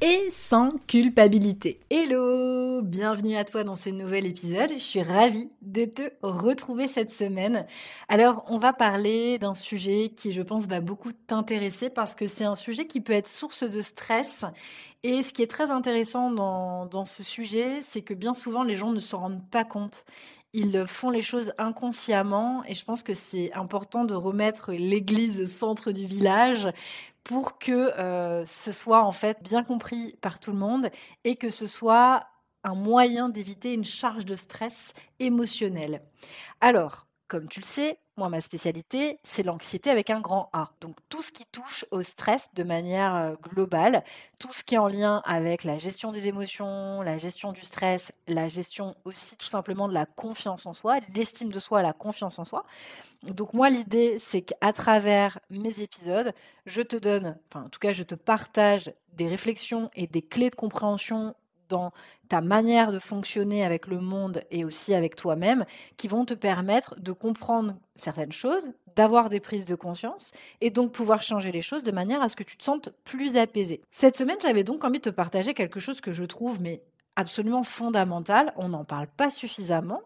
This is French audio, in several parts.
et sans culpabilité. Hello, bienvenue à toi dans ce nouvel épisode. Je suis ravie de te retrouver cette semaine. Alors, on va parler d'un sujet qui, je pense, va beaucoup t'intéresser parce que c'est un sujet qui peut être source de stress. Et ce qui est très intéressant dans, dans ce sujet, c'est que bien souvent, les gens ne se rendent pas compte ils font les choses inconsciemment et je pense que c'est important de remettre l'église au centre du village pour que euh, ce soit en fait bien compris par tout le monde et que ce soit un moyen d'éviter une charge de stress émotionnel. Alors, comme tu le sais, moi, ma spécialité, c'est l'anxiété avec un grand A. Donc, tout ce qui touche au stress de manière euh, globale, tout ce qui est en lien avec la gestion des émotions, la gestion du stress, la gestion aussi tout simplement de la confiance en soi, l'estime de soi, la confiance en soi. Donc, moi, l'idée, c'est qu'à travers mes épisodes, je te donne, enfin, en tout cas, je te partage des réflexions et des clés de compréhension dans ta manière de fonctionner avec le monde et aussi avec toi-même qui vont te permettre de comprendre certaines choses, d'avoir des prises de conscience et donc pouvoir changer les choses de manière à ce que tu te sentes plus apaisé. Cette semaine, j'avais donc envie de te partager quelque chose que je trouve mais absolument fondamental. On n'en parle pas suffisamment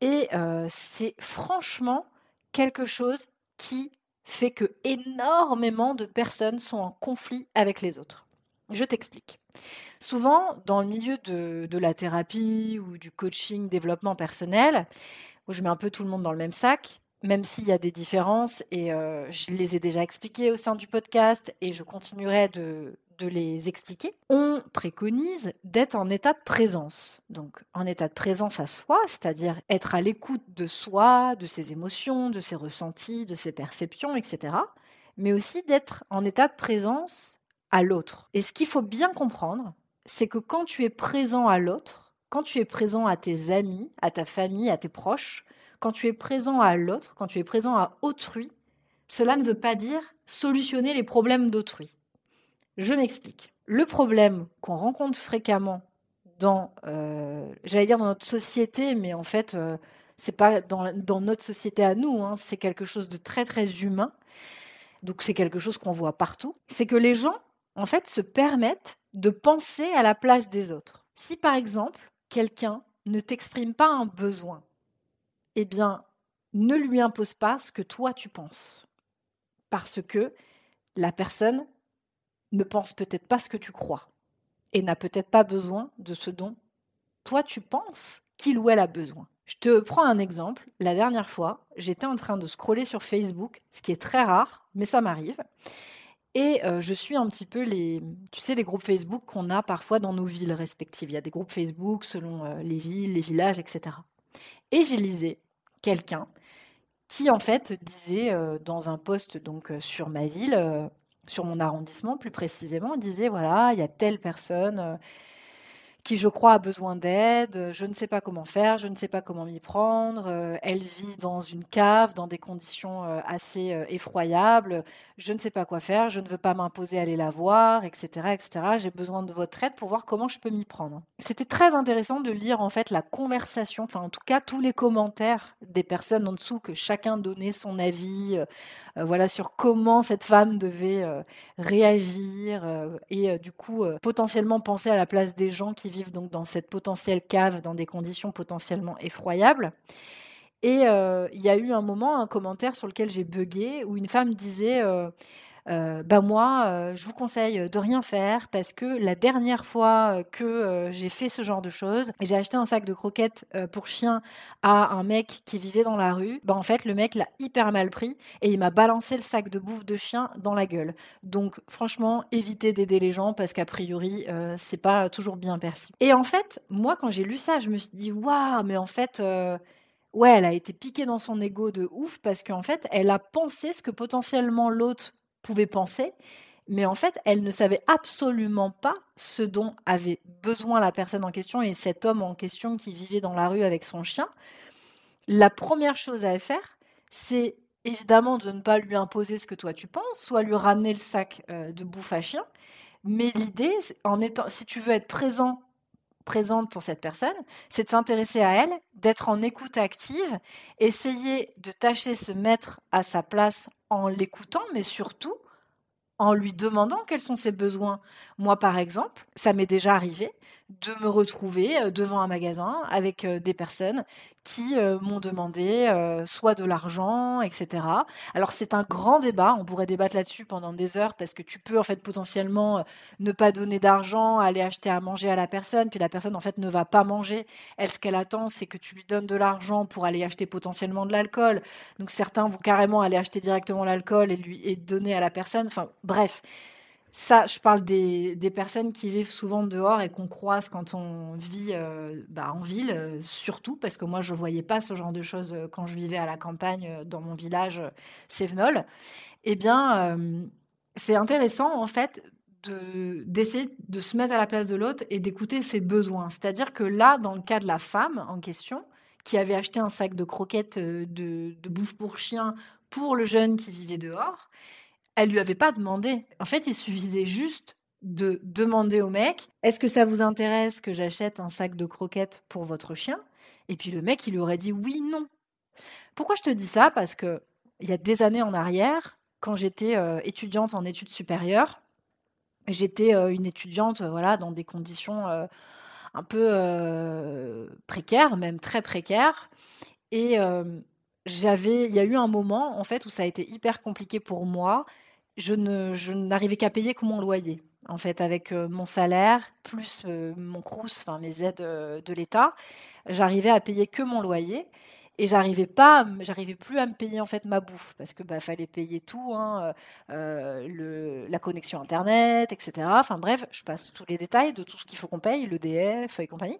et euh, c'est franchement quelque chose qui fait que énormément de personnes sont en conflit avec les autres. Je t'explique. Souvent, dans le milieu de, la thérapie ou du coaching, développement personnel, je mets un peu tout le monde dans le même sac, même s'il y a des différences, et euh, je les ai déjà expliquées au sein du podcast, et je continuerai de les expliquer. On préconise d'être en état de présence. Donc, en état de présence à soi, c'est-à-dire être à l'écoute de soi, de ses émotions, de ses ressentis, de ses perceptions, etc. Mais aussi d'être en état de présence à l'autre. Et ce qu'il faut bien comprendre, c'est que quand tu es présent à l'autre, quand tu es présent à tes amis, à ta famille, à tes proches, quand tu es présent à l'autre, quand tu es présent à autrui, cela ne veut pas dire solutionner les problèmes d'autrui. Je m'explique. Le problème qu'on rencontre fréquemment dans, euh, j'allais dire dans notre société, mais en fait, euh, c'est pas dans, notre société à nous, hein, c'est quelque chose de très très humain. Donc c'est quelque chose qu'on voit partout. C'est que les gens en fait, se permettent de penser à la place des autres. Si par exemple, quelqu'un ne t'exprime pas un besoin, eh bien, ne lui impose pas ce que toi tu penses. Parce que la personne ne pense peut-être pas ce que tu crois et n'a peut-être pas besoin de ce dont toi tu penses qu'il ou elle a besoin. Je te prends un exemple. La dernière fois, j'étais en train de scroller sur Facebook, ce qui est très rare, mais ça m'arrive. Et je suis un petit peu les, tu sais, les groupes Facebook qu'on a parfois dans nos villes respectives. Il y a des groupes Facebook selon les villes, les villages, etc. Et j'ai lisé quelqu'un qui en fait disait dans un poste donc sur ma ville, sur mon arrondissement plus précisément, disait voilà il y a telle personne qui, je crois, a besoin d'aide, je ne sais pas comment faire, je ne sais pas comment m'y prendre, euh, elle vit dans une cave, dans des conditions euh, assez euh, effroyables, je ne sais pas quoi faire, je ne veux pas m'imposer à aller la voir, etc., etc. J'ai besoin de votre aide pour voir comment je peux m'y prendre. C'était très intéressant de lire en fait la conversation, enfin en tout cas tous les commentaires des personnes en dessous que chacun donnait son avis, voilà sur comment cette femme devait réagir et du coup potentiellement penser à la place des gens qui vivent donc dans cette potentielle cave, dans des conditions potentiellement effroyables. Et euh, il y a eu un moment, un commentaire sur lequel j'ai bugué, où une femme disait euh, euh, bah moi, euh, je vous conseille de rien faire parce que la dernière fois euh, que j'ai fait ce genre de choses, j'ai acheté un sac de croquettes pour chien à un mec qui vivait dans la rue. Bah en fait, le mec l'a hyper mal pris et il m'a balancé le sac de bouffe de chien dans la gueule. Donc franchement, évitez d'aider les gens parce qu'a priori, c'est pas toujours bien perçu. Et en fait, moi quand j'ai lu ça, je me suis dit waouh, mais en fait ouais, elle a été piquée dans son ego de ouf parce qu'en fait, elle a pensé ce que potentiellement l'autre pouvait penser. Mais en fait, elle ne savait absolument pas ce dont avait besoin la personne en question et cet homme en question qui vivait dans la rue avec son chien. La première chose à faire, c'est évidemment de ne pas lui imposer ce que toi tu penses, soit lui ramener le sac euh, de bouffe à chien. Mais l'idée, en étant, si tu veux être présent, présente pour cette personne, c'est de s'intéresser à elle, d'être en écoute active, essayer de tâcher se mettre à sa place en l'écoutant, mais surtout en lui demandant quels sont ses besoins. Moi, par exemple, ça m'est déjà arrivé de me retrouver euh, devant un magasin avec euh, des personnes qui euh, m'ont demandé soit de l'argent, etc. Alors c'est un grand débat, on pourrait débattre là-dessus pendant des heures parce que tu peux en fait potentiellement ne pas donner d'argent, aller acheter à manger à la personne, puis la personne en fait ne va pas manger. Elle, ce qu'elle attend, c'est que tu lui donnes de l'argent pour aller acheter potentiellement de l'alcool. Donc certains vont carrément aller acheter directement l'alcool et lui et donner à la personne. Enfin bref, ça, je parle des, personnes qui vivent souvent dehors et qu'on croise quand on vit euh, bah, en ville, euh, surtout, parce que moi, je ne voyais pas ce genre de choses euh, quand je vivais à la campagne dans mon village Sévenol. Eh bien, c'est intéressant, en fait, d'essayer de, se mettre à la place de l'autre et d'écouter ses besoins. C'est-à-dire que là, dans le cas de la femme en question, qui avait acheté un sac de croquettes de bouffe pour chien pour le jeune qui vivait dehors, elle lui avait pas demandé. En fait, il suffisait juste de demander au mec Est-ce que ça vous intéresse que j'achète un sac de croquettes pour votre chien? Et puis le mec, il lui aurait dit oui, non. Pourquoi je te dis ça? Parce que il y a des années en arrière, quand j'étais euh, étudiante en études supérieures, j'étais euh, une étudiante euh, voilà, dans des conditions un peu précaires, même très précaires. Et j'avais, il y a eu un moment en fait où ça a été hyper compliqué pour moi je ne je n'arrivais qu'à payer que mon loyer. En fait, avec euh, mon salaire, plus euh, mon crous, enfin mes aides euh, de l'État, j'arrivais à payer que mon loyer. Et j'arrivais pas, j'arrivais plus à me payer en fait ma bouffe parce que bah fallait payer tout, hein, le, la connexion internet, etc. Enfin bref, je passe tous les détails de tout ce qu'il faut qu'on paye, l'EDF et compagnie.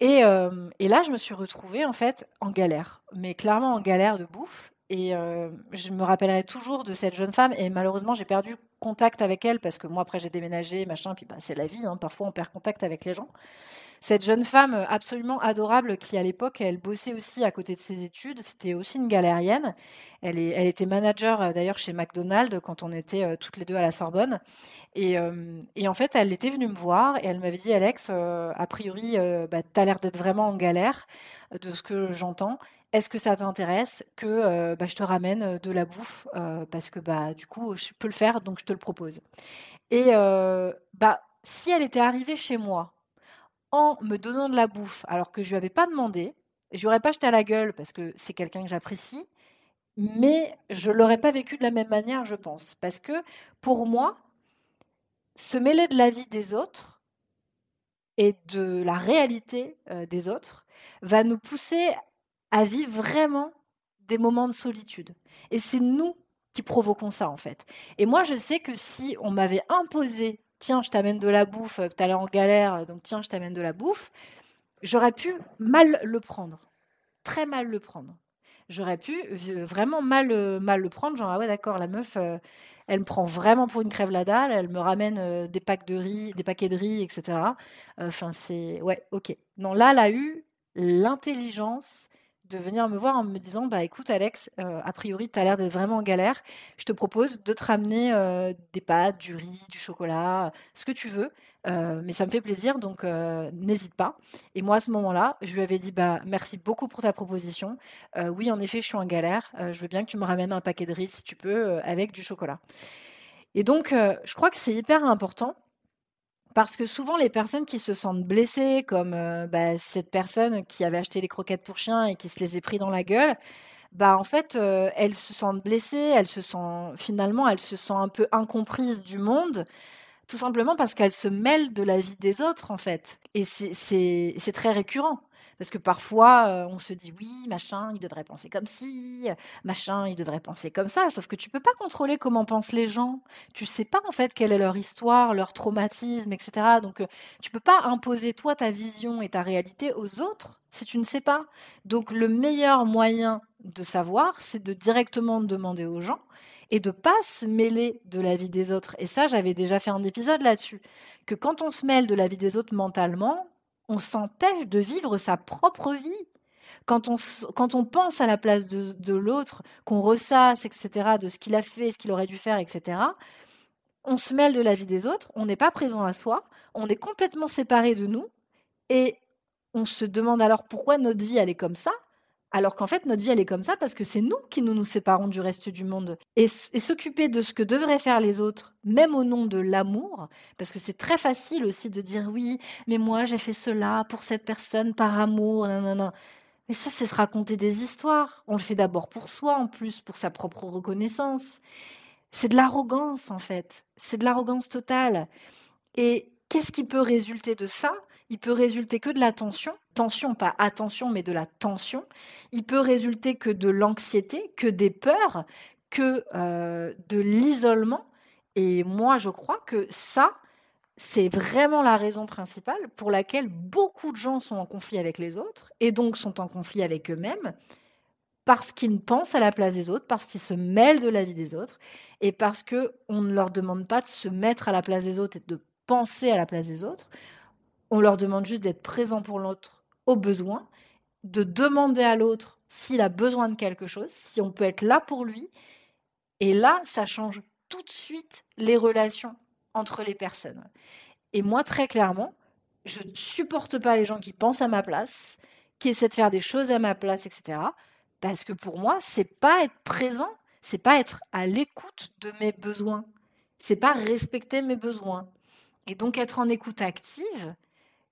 Et, et, là, je me suis retrouvée en fait en galère, mais clairement en galère de bouffe. Et euh, je me rappellerai toujours de cette jeune femme. Et malheureusement, j'ai perdu contact avec elle parce que moi, après, j'ai déménagé, machin. Puis bah, c'est la vie. Hein, parfois, on perd contact avec les gens. Cette jeune femme euh, absolument adorable qui, à l'époque, elle bossait aussi à côté de ses études. C'était aussi une galérienne. Elle, était manager euh, d'ailleurs chez McDonald's quand on était toutes les deux à la Sorbonne. Et, et, en fait, elle était venue me voir et elle m'avait dit Alex, a priori, bah, tu as l'air d'être vraiment en galère de ce que j'entends est-ce que ça t'intéresse que bah, je te ramène de la bouffe parce que bah du coup je peux le faire donc je te le propose. Et bah si elle était arrivée chez moi en me donnant de la bouffe alors que je lui avais pas demandé, je pas jeté à la gueule parce que c'est quelqu'un que j'apprécie, mais je l'aurais pas vécu de la même manière, je pense, parce que pour moi, se mêler de la vie des autres et de la réalité des autres va nous pousser à vivre vraiment des moments de solitude. Et c'est nous qui provoquons ça, en fait. Et moi, je sais que si on m'avait imposé, tiens, je t'amène de la bouffe, tu allais en galère, donc tiens, je t'amène de la bouffe, j'aurais pu mal le prendre. Très mal le prendre. J'aurais pu vraiment mal, euh, mal le prendre, genre, ah ouais, d'accord, la meuf, euh, elle me prend vraiment pour une crève la dalle, elle me ramène euh, des packs de riz, des paquets de riz, etc. Enfin, c'est. Ouais, ok. Non, là, elle a eu l'intelligence de venir me voir en me disant bah écoute Alex, euh, a priori tu as l'air d'être vraiment en galère, je te propose de te ramener euh, des pâtes, du riz, du chocolat, ce que tu veux, euh, mais ça me fait plaisir donc n'hésite pas. Et moi à ce moment-là, je lui avais dit bah merci beaucoup pour ta proposition. oui en effet je suis en galère, je veux bien que tu me ramènes un paquet de riz si tu peux avec du chocolat. Et donc je crois que c'est hyper important parce que souvent, les personnes qui se sentent blessées, comme euh, bah, cette personne qui avait acheté les croquettes pour chien et qui se les est pris dans la gueule, bah en fait, euh, elles se sentent blessées, elles se sentent finalement, elles se sentent un peu incomprises du monde, tout simplement parce qu'elles se mêlent de la vie des autres, en fait. Et c'est très récurrent. Parce que parfois, euh, on se dit oui, machin, il devrait penser comme ci, machin, il devrait penser comme ça. Sauf que tu peux pas contrôler comment pensent les gens. Tu sais pas en fait quelle est leur histoire, leur traumatisme, etc. Donc, euh, tu peux pas imposer toi ta vision et ta réalité aux autres si tu ne sais pas. Donc, le meilleur moyen de savoir, c'est de directement demander aux gens et de pas se mêler de la vie des autres. Et ça, j'avais déjà fait un épisode là-dessus, que quand on se mêle de la vie des autres mentalement, on s'empêche de vivre sa propre vie. Quand on, quand on pense à la place de, de l'autre, qu'on ressasse, etc., de ce qu'il a fait, ce qu'il aurait dû faire, etc., on se mêle de la vie des autres, on n'est pas présent à soi, on est complètement séparé de nous, et on se demande alors pourquoi notre vie elle est comme ça, alors qu'en fait, notre vie, elle est comme ça parce que c'est nous qui nous, nous séparons du reste du monde. Et, s'occuper de ce que devraient faire les autres, même au nom de l'amour, parce que c'est très facile aussi de dire oui, mais moi, j'ai fait cela pour cette personne par amour, non. Mais ça, c'est se raconter des histoires. On le fait d'abord pour soi, en plus, pour sa propre reconnaissance. C'est de l'arrogance, en fait. C'est de l'arrogance totale. Et qu'est-ce qui peut résulter de ça? Il peut résulter que de la tension, tension, pas attention, mais de la tension. Il peut résulter que de l'anxiété, que des peurs, que euh, de l'isolement. Et moi, je crois que ça, c'est vraiment la raison principale pour laquelle beaucoup de gens sont en conflit avec les autres et donc sont en conflit avec eux-mêmes parce qu'ils pensent à la place des autres, parce qu'ils se mêlent de la vie des autres et parce qu'on ne leur demande pas de se mettre à la place des autres et de penser à la place des autres. On leur demande juste d'être présent pour l'autre au besoin, de demander à l'autre s'il a besoin de quelque chose, si on peut être là pour lui. Et là, ça change tout de suite les relations entre les personnes. Et moi, très clairement, je ne supporte pas les gens qui pensent à ma place, qui essaient de faire des choses à ma place, etc. Parce que pour moi, c'est pas être présent, c'est pas être à l'écoute de mes besoins, c'est pas respecter mes besoins. Et donc être en écoute active,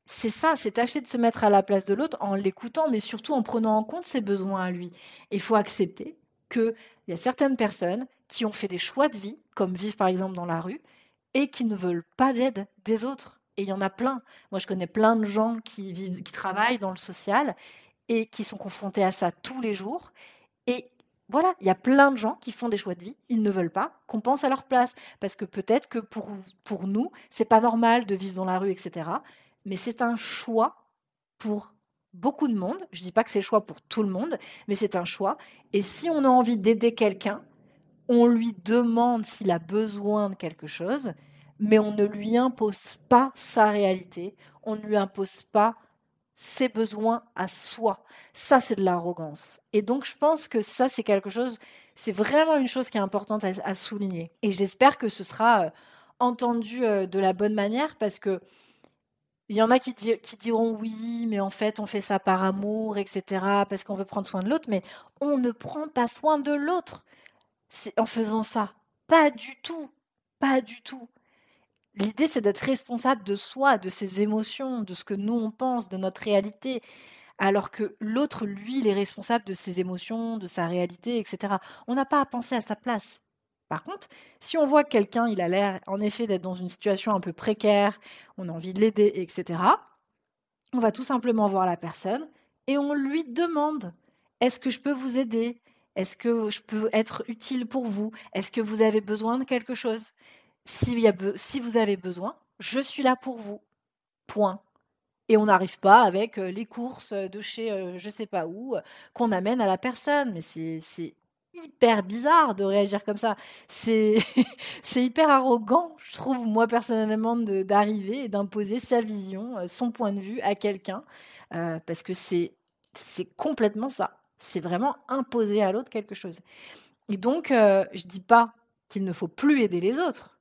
c'est ça, c'est tâcher de se mettre à la place de l'autre en l'écoutant, mais surtout en prenant en compte ses besoins à lui. Il faut accepter qu'il y a certaines personnes qui ont fait des choix de vie, comme vivre par exemple dans la rue, et qui ne veulent pas d'aide des autres. Et il y en a plein. Moi, je connais plein de gens qui, vivent, qui travaillent dans le social et qui sont confrontés à ça tous les jours. Et voilà, il y a plein de gens qui font des choix de vie, ils ne veulent pas qu'on pense à leur place, parce que peut-être que pour, pour nous, c'est pas normal de vivre dans la rue, etc mais c'est un choix pour beaucoup de monde. Je ne dis pas que c'est le choix pour tout le monde, mais c'est un choix. Et si on a envie d'aider quelqu'un, on lui demande s'il a besoin de quelque chose, mais on ne lui impose pas sa réalité, on ne lui impose pas ses besoins à soi. Ça, c'est de l'arrogance. Et donc, je pense que ça, c'est quelque chose, c'est vraiment une chose qui est importante à, souligner. Et j'espère que ce sera euh, entendu euh, de la bonne manière parce que il y en a qui, diront oui, mais en fait, on fait ça par amour, etc., parce qu'on veut prendre soin de l'autre, mais on ne prend pas soin de l'autre en faisant ça. Pas du tout. Pas du tout. L'idée, c'est d'être responsable de soi, de ses émotions, de ce que nous, on pense, de notre réalité, alors que l'autre, lui, il est responsable de ses émotions, de sa réalité, etc. On n'a pas à penser à sa place. Par contre, si on voit que quelqu'un, il a l'air en effet d'être dans une situation un peu précaire, on a envie de l'aider, etc., on va tout simplement voir la personne et on lui demande Est-ce que je peux vous aider? Est-ce que je peux être utile pour vous? Est-ce que vous avez besoin de quelque chose? Si, vous avez besoin, je suis là pour vous. Point. Et on n'arrive pas avec euh, les courses de chez euh, je sais pas où qu'on amène à la personne. Mais c'est hyper bizarre de réagir comme ça. C'est c'est hyper arrogant, je trouve, moi personnellement, d'arriver et d'imposer sa vision, euh, son point de vue à quelqu'un, euh, parce que c'est complètement ça. C'est vraiment imposer à l'autre quelque chose. Et donc, euh, je dis pas qu'il ne faut plus aider les autres.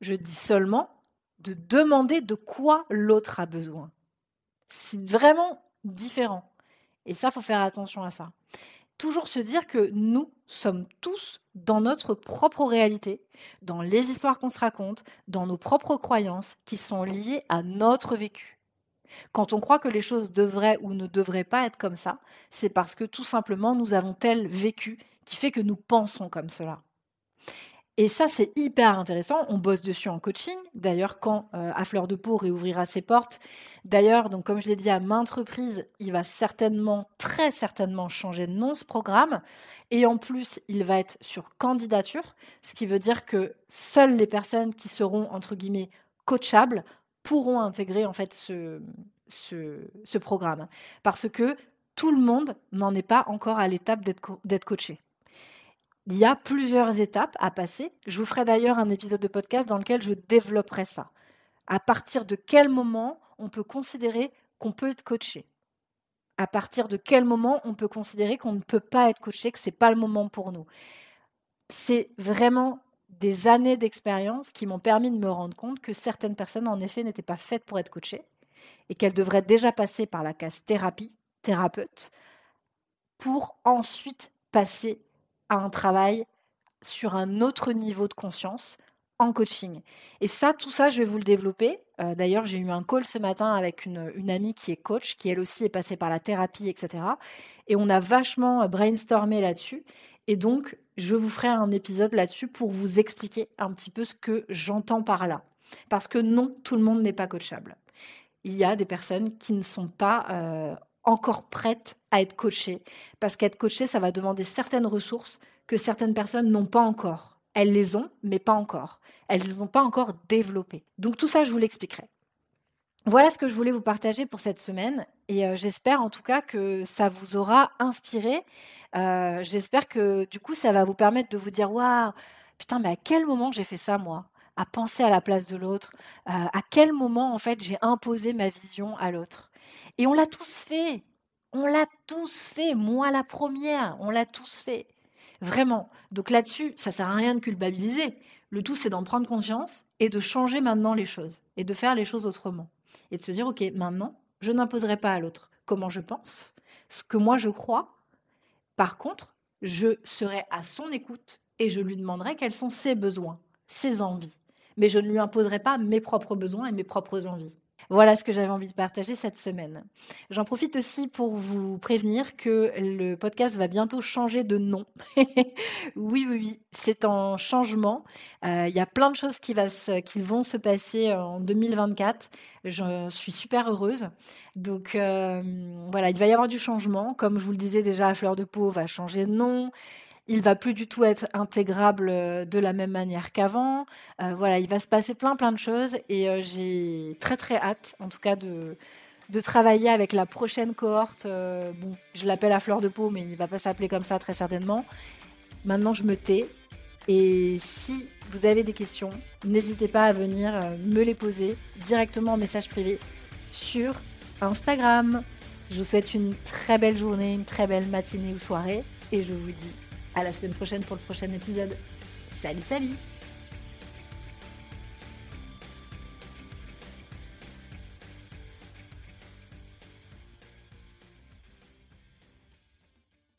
Je dis seulement de demander de quoi l'autre a besoin. C'est vraiment différent. Et ça, faut faire attention à ça toujours se dire que nous sommes tous dans notre propre réalité, dans les histoires qu'on se raconte, dans nos propres croyances qui sont liées à notre vécu. Quand on croit que les choses devraient ou ne devraient pas être comme ça, c'est parce que tout simplement nous avons tel vécu qui fait que nous pensons comme cela. Et ça, c'est hyper intéressant. On bosse dessus en coaching. D'ailleurs, quand euh, À Fleur de Peau réouvrira ses portes, d'ailleurs, donc comme je l'ai dit à maintes reprises, il va certainement, très certainement changer de nom ce programme. Et en plus, il va être sur candidature, ce qui veut dire que seules les personnes qui seront, entre guillemets, coachables pourront intégrer en fait ce, ce programme. Parce que tout le monde n'en est pas encore à l'étape d'être coaché. Il y a plusieurs étapes à passer. Je vous ferai d'ailleurs un épisode de podcast dans lequel je développerai ça. À partir de quel moment on peut considérer qu'on peut être coaché? À partir de quel moment on peut considérer qu'on ne peut pas être coaché, que ce n'est pas le moment pour nous? C'est vraiment des années d'expérience qui m'ont permis de me rendre compte que certaines personnes, en effet, n'étaient pas faites pour être coachées et qu'elles devraient déjà passer par la case thérapie, thérapeute, pour ensuite passer à un travail sur un autre niveau de conscience en coaching. Et ça, tout ça, je vais vous le développer. Euh, d'ailleurs, j'ai eu un call ce matin avec une, amie qui est coach, qui elle aussi est passée par la thérapie, etc. Et on a vachement brainstormé là-dessus. Et donc, je vous ferai un épisode là-dessus pour vous expliquer un petit peu ce que j'entends par là. Parce que non, tout le monde n'est pas coachable il y a des personnes qui ne sont pas euh, encore prêtes à être coachées. Parce qu'être coachée, ça va demander certaines ressources que certaines personnes n'ont pas encore. Elles les ont, mais pas encore. Elles ne les ont pas encore développées. Donc tout ça, je vous l'expliquerai. Voilà ce que je voulais vous partager pour cette semaine et euh, j'espère en tout cas que ça vous aura inspiré. Euh, j'espère que du coup ça va vous permettre de vous dire waouh putain mais à quel moment j'ai fait ça moi? À penser à la place de l'autre, euh, à quel moment en fait j'ai imposé ma vision à l'autre. Et on l'a tous fait, on l'a tous fait, moi la première, on l'a tous fait. Vraiment. Donc là-dessus, ça sert à rien de culpabiliser. Le tout, c'est d'en prendre conscience et de changer maintenant les choses et de faire les choses autrement. Et de se dire, OK, maintenant, je n'imposerai pas à l'autre comment je pense, ce que moi je crois. Par contre, je serai à son écoute et je lui demanderai quels sont ses besoins, ses envies mais je ne lui imposerai pas mes propres besoins et mes propres envies. Voilà ce que j'avais envie de partager cette semaine. J'en profite aussi pour vous prévenir que le podcast va bientôt changer de nom. oui, oui, oui, c'est en changement. Euh, il y a plein de choses qui, vont se passer en 2024. Je suis super heureuse. Donc euh, voilà, il va y avoir du changement. Comme je vous le disais déjà, Fleur de Peau va changer de nom il va plus du tout être intégrable euh, de la même manière qu'avant. Euh, voilà, il va se passer plein plein de choses et euh, j'ai très très hâte, en tout cas, de, travailler avec la prochaine cohorte. bon, je l'appelle à fleur de peau, mais il va pas s'appeler comme ça très certainement. Maintenant, je me tais. Et si vous avez des questions, n'hésitez pas à venir me les poser directement en message privé sur Instagram. Je vous souhaite une très belle journée, une très belle matinée ou soirée et je vous dis à la semaine prochaine pour le prochain épisode. Salut, salut